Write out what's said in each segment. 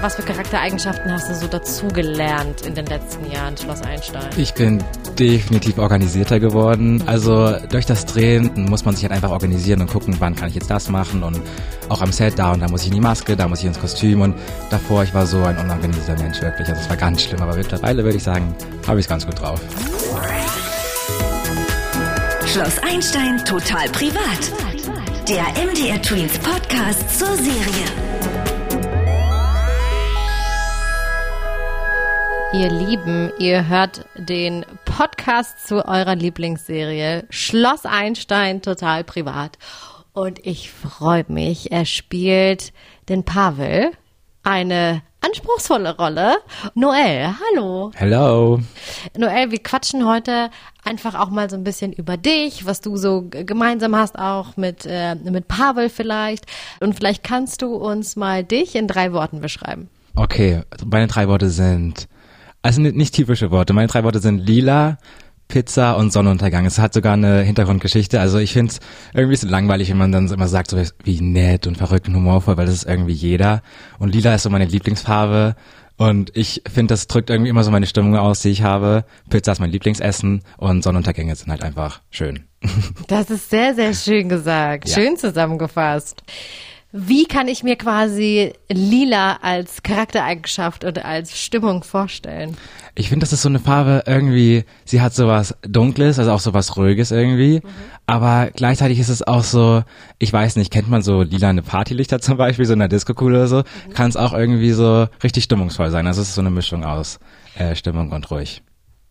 Was für Charaktereigenschaften hast du so dazugelernt in den letzten Jahren, Schloss Einstein? Ich bin definitiv organisierter geworden. Also durch das Drehen muss man sich halt einfach organisieren und gucken, wann kann ich jetzt das machen und auch am Set da und da muss ich in die Maske, da muss ich ins Kostüm und davor ich war so ein unorganisierter Mensch wirklich. Also es war ganz schlimm, aber mittlerweile würde ich sagen, habe ich es ganz gut drauf. Schloss Einstein total privat. Der MDR Twins Podcast zur Serie. Ihr Lieben, ihr hört den Podcast zu eurer Lieblingsserie Schloss Einstein total privat. Und ich freue mich, er spielt den Pavel, eine anspruchsvolle Rolle. Noel, hallo. Hello. Noel, wir quatschen heute einfach auch mal so ein bisschen über dich, was du so gemeinsam hast, auch mit, äh, mit Pavel vielleicht. Und vielleicht kannst du uns mal dich in drei Worten beschreiben. Okay, meine drei Worte sind also nicht typische Worte. Meine drei Worte sind lila, Pizza und Sonnenuntergang. Es hat sogar eine Hintergrundgeschichte. Also ich finde es irgendwie so langweilig, wenn man dann immer sagt, so wie nett und verrückt und humorvoll, weil das ist irgendwie jeder. Und lila ist so meine Lieblingsfarbe. Und ich finde, das drückt irgendwie immer so meine Stimmung aus, die ich habe. Pizza ist mein Lieblingsessen und Sonnenuntergänge sind halt einfach schön. Das ist sehr, sehr schön gesagt. Ja. Schön zusammengefasst. Wie kann ich mir quasi Lila als Charaktereigenschaft und als Stimmung vorstellen? Ich finde, das ist so eine Farbe irgendwie, sie hat sowas Dunkles, also auch sowas Ruhiges irgendwie, mhm. aber gleichzeitig ist es auch so, ich weiß nicht, kennt man so lila eine Partylichter zum Beispiel, so in der Disco oder so, mhm. kann es auch irgendwie so richtig stimmungsvoll sein. Also es ist so eine Mischung aus äh, Stimmung und ruhig.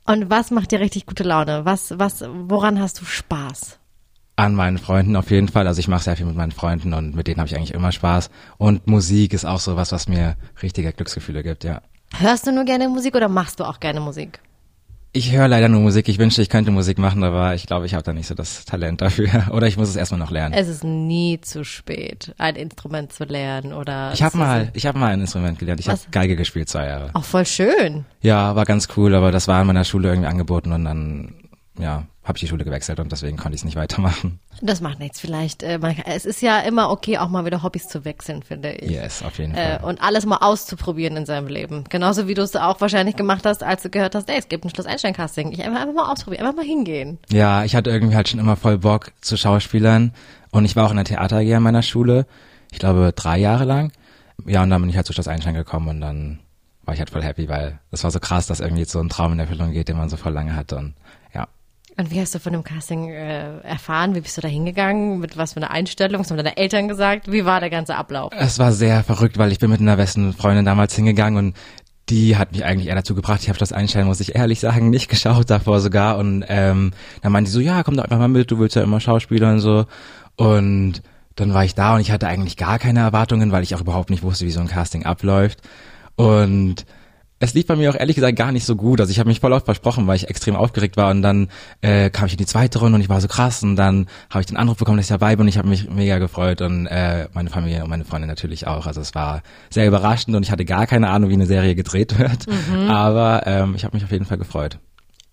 Und was macht dir richtig gute Laune? Was, was, woran hast du Spaß? An meinen Freunden auf jeden Fall. Also ich mache sehr viel mit meinen Freunden und mit denen habe ich eigentlich immer Spaß. Und Musik ist auch so was, was mir richtige Glücksgefühle gibt, ja. Hörst du nur gerne Musik oder machst du auch gerne Musik? Ich höre leider nur Musik. Ich wünschte, ich könnte Musik machen, aber ich glaube, ich habe da nicht so das Talent dafür. Oder ich muss es erstmal noch lernen. Es ist nie zu spät, ein Instrument zu lernen oder. Ich habe mal, ich habe mal ein Instrument gelernt. Ich habe Geige gespielt zwei Jahre. Auch voll schön. Ja, war ganz cool, aber das war in meiner Schule irgendwie angeboten und dann ja, habe ich die Schule gewechselt und deswegen konnte ich es nicht weitermachen. Das macht nichts. Vielleicht, äh, man, es ist ja immer okay, auch mal wieder Hobbys zu wechseln, finde ich. Yes, auf jeden äh, Fall. Und alles mal auszuprobieren in seinem Leben. Genauso wie du es auch wahrscheinlich gemacht hast, als du gehört hast, ey, es gibt ein Schloss Einstein Casting. Ich einfach, einfach mal ausprobieren, einfach mal hingehen. Ja, ich hatte irgendwie halt schon immer voll Bock zu Schauspielern und ich war auch in der Theater an meiner Schule. Ich glaube drei Jahre lang. Ja, und dann bin ich halt zu Schloss Einstein gekommen und dann war ich halt voll happy, weil es war so krass, dass irgendwie so ein Traum in Erfüllung geht, den man so voll lange hatte und und wie hast du von dem Casting äh, erfahren? Wie bist du da hingegangen? Mit was für einer Einstellung? Was haben deine Eltern gesagt? Wie war der ganze Ablauf? Es war sehr verrückt, weil ich bin mit einer besten Freundin damals hingegangen und die hat mich eigentlich eher dazu gebracht. Ich habe das Einstellen, muss ich ehrlich sagen, nicht geschaut davor sogar. Und ähm, dann meinte die so, ja, komm doch einfach mal mit, du willst ja immer Schauspieler und so. Und dann war ich da und ich hatte eigentlich gar keine Erwartungen, weil ich auch überhaupt nicht wusste, wie so ein Casting abläuft. Und es lief bei mir auch ehrlich gesagt gar nicht so gut. Also ich habe mich voll oft versprochen, weil ich extrem aufgeregt war und dann äh, kam ich in die zweite Runde und ich war so krass und dann habe ich den Anruf bekommen, dass ich dabei bin und ich habe mich mega gefreut und äh, meine Familie und meine Freunde natürlich auch. Also es war sehr überraschend und ich hatte gar keine Ahnung, wie eine Serie gedreht wird, mhm. aber ähm, ich habe mich auf jeden Fall gefreut.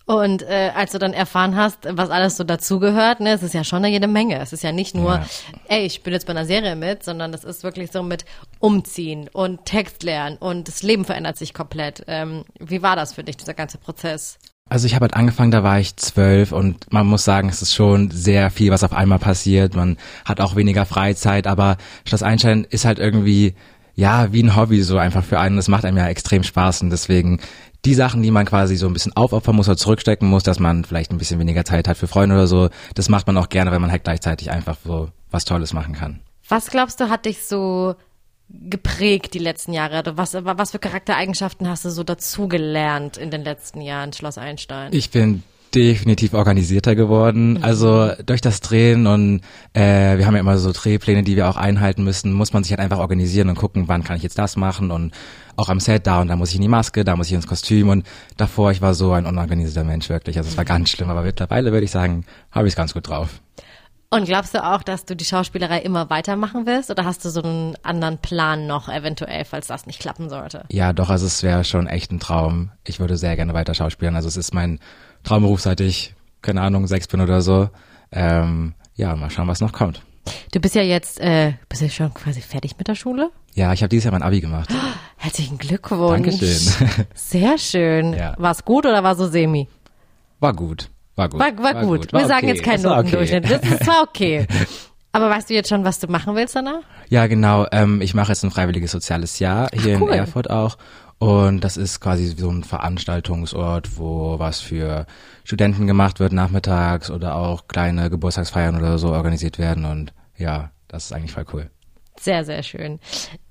Und äh, als du dann erfahren hast, was alles so dazugehört, ne, es ist ja schon eine jede Menge. Es ist ja nicht nur, ja. ey, ich bin jetzt bei einer Serie mit, sondern das ist wirklich so mit Umziehen und Text lernen und das Leben verändert sich komplett. Ähm, wie war das für dich, dieser ganze Prozess? Also ich habe halt angefangen, da war ich zwölf und man muss sagen, es ist schon sehr viel, was auf einmal passiert. Man hat auch weniger Freizeit, aber Schloss Einstein ist halt irgendwie ja, wie ein Hobby so einfach für einen. Das macht einem ja extrem Spaß und deswegen die Sachen, die man quasi so ein bisschen aufopfern muss oder zurückstecken muss, dass man vielleicht ein bisschen weniger Zeit hat für Freunde oder so, das macht man auch gerne, weil man halt gleichzeitig einfach so was Tolles machen kann. Was glaubst du, hat dich so geprägt die letzten Jahre? Was, was für Charaktereigenschaften hast du so dazugelernt in den letzten Jahren, Schloss Einstein? Ich bin definitiv organisierter geworden. Mhm. Also durch das Drehen und äh, wir haben ja immer so Drehpläne, die wir auch einhalten müssen, muss man sich halt einfach organisieren und gucken, wann kann ich jetzt das machen und auch am Set da und da muss ich in die Maske, da muss ich ins Kostüm und davor ich war so ein unorganisierter Mensch wirklich. Also es war ganz schlimm, aber mittlerweile würde ich sagen, habe ich es ganz gut drauf. Und glaubst du auch, dass du die Schauspielerei immer weitermachen wirst oder hast du so einen anderen Plan noch eventuell, falls das nicht klappen sollte? Ja, doch, also es wäre schon echt ein Traum. Ich würde sehr gerne weiter schauspielen. Also es ist mein Traumberuf, seit ich, keine Ahnung, sechs bin oder so. Ähm, ja, mal schauen, was noch kommt. Du bist ja jetzt, äh, bist ja schon quasi fertig mit der Schule? Ja, ich habe dieses Jahr mein Abi gemacht. Herzlichen Glückwunsch. Dankeschön. Sehr schön. Ja. War es gut oder war so semi? War gut. War gut. War, war, gut. War Wir sagen okay. jetzt keinen war Notendurchschnitt. Das ist zwar okay. Aber weißt du jetzt schon, was du machen willst danach? Ja, genau. Ähm, ich mache jetzt ein freiwilliges soziales Jahr hier cool. in Erfurt auch. Und das ist quasi so ein Veranstaltungsort, wo was für Studenten gemacht wird nachmittags oder auch kleine Geburtstagsfeiern oder so organisiert werden. Und ja, das ist eigentlich voll cool. Sehr, sehr schön.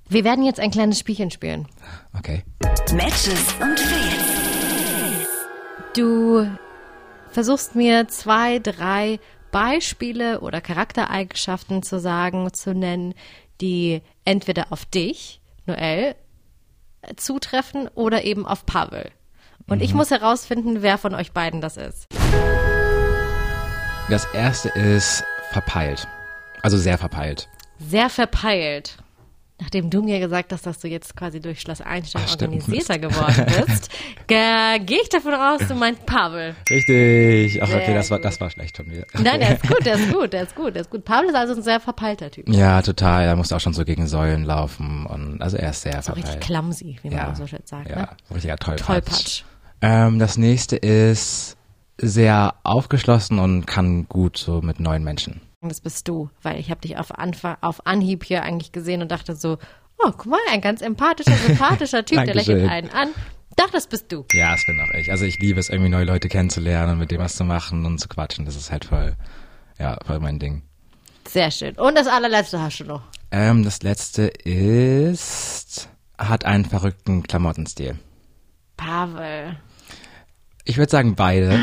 Wir werden jetzt ein kleines Spielchen spielen. Okay. Matches und Fails. Du versuchst mir zwei, drei Beispiele oder Charaktereigenschaften zu sagen, zu nennen, die entweder auf dich, Noel, zutreffen oder eben auf Pavel. Und ich muss herausfinden, wer von euch beiden das ist. Das erste ist verpeilt. Also sehr verpeilt. Sehr verpeilt. Nachdem du mir gesagt hast, dass du jetzt quasi durch Schloss Einstein Ach, stimmt. organisierter geworden bist, ge- gehe ich davon aus, du meinst Pavel. Richtig. Ach, Sehr okay, das war, das war schlecht von mir. Nein, der ist gut, der ist gut, der ist gut, der ist gut. Pavel ist also ein sehr verpeilter Typ. Ja, total. Er musste auch schon so gegen Säulen laufen und also er ist sehr So richtig verpeilt. clumsy, wie man Ja, so schön sagt. ja, Ne? richtiger Tollpatsch. Tollpatsch. Ähm, das nächste ist sehr aufgeschlossen und kann gut so mit neuen Menschen. Und Das bist du, weil ich habe dich auf, Anfang, auf Anhieb hier eigentlich gesehen und dachte so, oh, guck mal, ein ganz empathischer, sympathischer Typ, der lächelt einen an. Doch, das bist du. Ja, das bin auch ich. Also ich liebe es, irgendwie neue Leute kennenzulernen und mit dem was zu machen und zu quatschen. Das ist halt voll, ja, voll mein Ding. Sehr schön. Und das allerletzte hast du noch. Ähm, das letzte ist, hat einen verrückten Klamottenstil. Pavel. Ich würde sagen beide.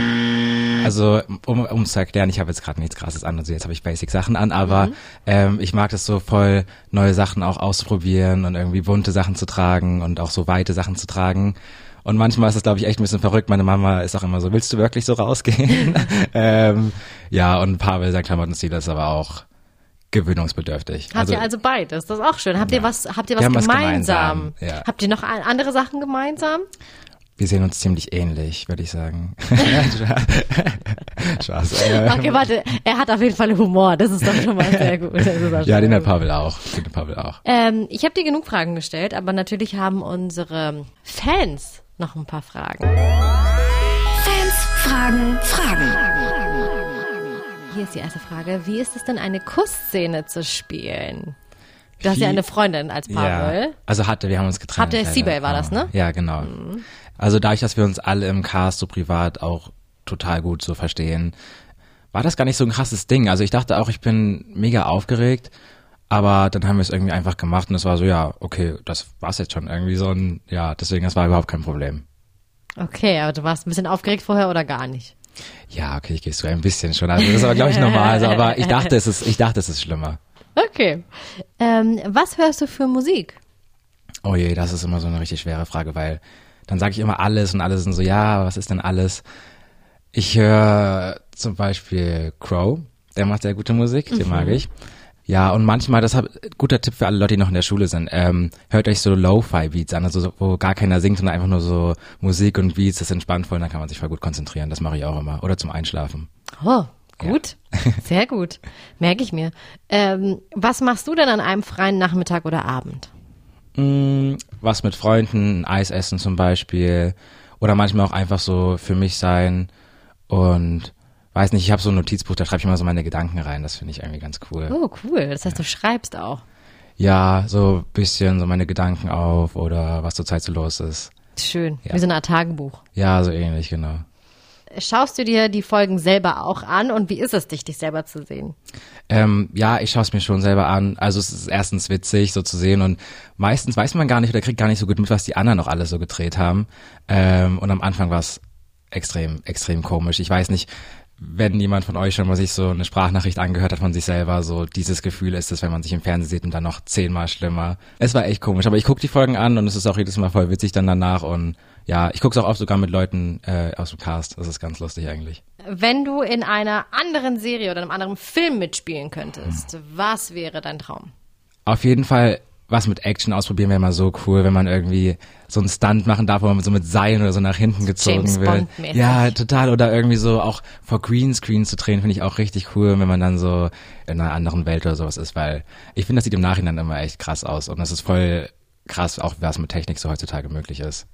Also, um um zu erklären, ich habe jetzt gerade nichts krasses an, also jetzt habe ich Basic-Sachen an, aber ähm, ich mag das so voll, neue Sachen auch auszuprobieren und irgendwie bunte Sachen zu tragen und auch so weite Sachen zu tragen. Und manchmal ist das, glaube ich, echt ein bisschen verrückt. Meine Mama ist auch immer so, willst du wirklich so rausgehen? ähm, ja, und Pavel, sein Klamottenstil ist aber auch gewöhnungsbedürftig. Habt ihr also beides? Das ist auch schön. Habt ihr was, habt ihr was haben was gemeinsam? gemeinsam, ja. Habt ihr noch an- andere Sachen gemeinsam? Wir sehen uns ziemlich ähnlich, würde ich sagen. Spaß. Okay, warte. Er hat auf jeden Fall Humor. Das ist doch schon mal sehr gut. Ja, den hat. Pavel auch. Den hat Pavel auch. Ähm, ich habe dir genug Fragen gestellt, aber natürlich haben unsere Fans noch ein paar Fragen. Fans fragen Fragen. Hier ist die erste Frage. Wie ist es denn, eine Kussszene zu spielen? Du hast ja eine Freundin als Pavel. Ja, also hatte, wir haben uns getrennt. Habt ihr leider. Seabay war das, ne? Ja, genau. Also dadurch, dass wir uns alle im Cast so privat auch total gut so verstehen, war das gar nicht so ein krasses Ding. Also ich dachte auch, ich bin mega aufgeregt, aber dann haben wir es irgendwie einfach gemacht und es war so, ja, okay, das war's jetzt schon irgendwie so ein, ja, deswegen, das war überhaupt kein Problem. Okay, aber du warst ein bisschen aufgeregt vorher oder gar nicht? Ja, okay, ich gehe so ein bisschen schon. Also das ist aber, glaube ich, normal. Also, aber ich dachte, es ist, ich dachte, es ist schlimmer. Okay. Ähm, was hörst du für Musik? Oh je, das ist immer so eine richtig schwere Frage, weil dann sage ich immer alles und alle sind so, ja, was ist denn alles? Ich höre zum Beispiel Crow, der macht sehr gute Musik, den mag ich. Ja, und manchmal, das ist guter Tipp für alle Leute, die noch in der Schule sind, ähm, hört euch so Lo-Fi-Beats an, also so, wo gar keiner singt, sondern einfach nur so Musik und Beats, das ist entspannt voll, dann kann man sich voll gut konzentrieren, das mache ich auch immer. Oder zum Einschlafen. Oh, gut. Sehr gut. Merke ich mir. Ähm, was machst du denn an einem freien Nachmittag oder Abend? Was mit Freunden, ein Eis essen zum Beispiel. Oder manchmal auch einfach so für mich sein. Und weiß nicht, ich habe so ein Notizbuch, da schreibe ich immer so meine Gedanken rein. Das finde ich irgendwie ganz cool. Oh, cool. Das heißt, du schreibst auch. Ja, so ein bisschen so meine Gedanken auf oder was zurzeit so los ist. Schön. Ja. Wie so eine Art Tagebuch. Ja, so ähnlich, genau. Schaust du dir die Folgen selber auch an und wie ist es, dich, dich selber zu sehen? Ähm, ja, ich schaue es mir schon selber an. Also es ist erstens witzig, so zu sehen und meistens weiß man gar nicht oder kriegt gar nicht so gut mit, was die anderen noch alles so gedreht haben. Ähm, und am Anfang war es extrem, extrem komisch. Ich weiß nicht, wenn jemand von euch schon mal sich so eine Sprachnachricht angehört hat von sich selber, so dieses Gefühl ist es, wenn man sich im Fernsehen sieht und dann noch zehnmal schlimmer. Es war echt komisch, aber ich gucke die Folgen an und es ist auch jedes Mal voll witzig dann danach und ja, ich gucke es auch oft sogar mit Leuten äh, aus dem Cast. Das ist ganz lustig eigentlich. Wenn du in einer anderen Serie oder einem anderen Film mitspielen könntest, was wäre dein Traum? Auf jeden Fall was mit Action ausprobieren wäre mal so cool, wenn man irgendwie so einen Stunt machen darf, wo man so mit Seilen oder so nach hinten gezogen James wird. Ja, total. Oder irgendwie so auch vor Greenscreen zu drehen, finde ich auch richtig cool, wenn man dann so in einer anderen Welt oder sowas ist, weil ich finde, das sieht im Nachhinein immer echt krass aus und das ist voll krass, auch was mit Technik so heutzutage möglich ist.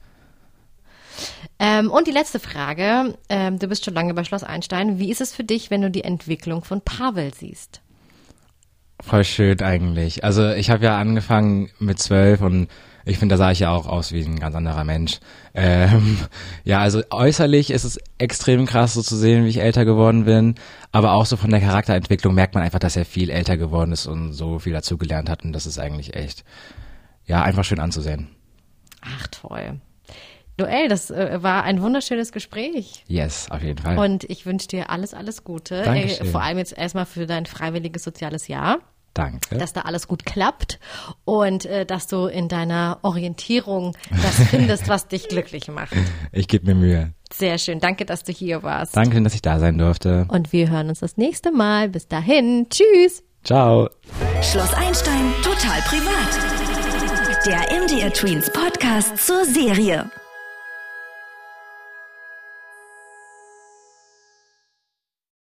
Ähm, und die letzte Frage. Ähm, du bist schon lange bei Schloss Einstein. Wie ist es für dich, wenn du die Entwicklung von Pavel siehst? Voll schön eigentlich. Also ich habe ja angefangen mit zwölf und ich finde, da sah ich ja auch aus wie ein ganz anderer Mensch. Ähm, ja, also äußerlich ist es extrem krass, so zu sehen, wie ich älter geworden bin. Aber auch so von der Charakterentwicklung merkt man einfach, dass er viel älter geworden ist und so viel dazugelernt hat. Und das ist eigentlich echt, ja, einfach schön anzusehen. Ach, toll. Noel, das äh, war ein wunderschönes Gespräch. Yes, auf jeden Fall. Und ich wünsche dir alles, alles Gute. Dankeschön. Äh, vor allem jetzt erstmal für dein freiwilliges soziales Jahr. Danke. Dass da alles gut klappt und äh, dass du in deiner Orientierung das findest, was dich glücklich macht. Ich gebe mir Mühe. Sehr schön. Danke, dass du hier warst. Danke, dass ich da sein durfte. Und wir hören uns das nächste Mal. Bis dahin. Tschüss. Ciao. Schloss Einstein total privat. Der MDR Tweens Podcast zur Serie.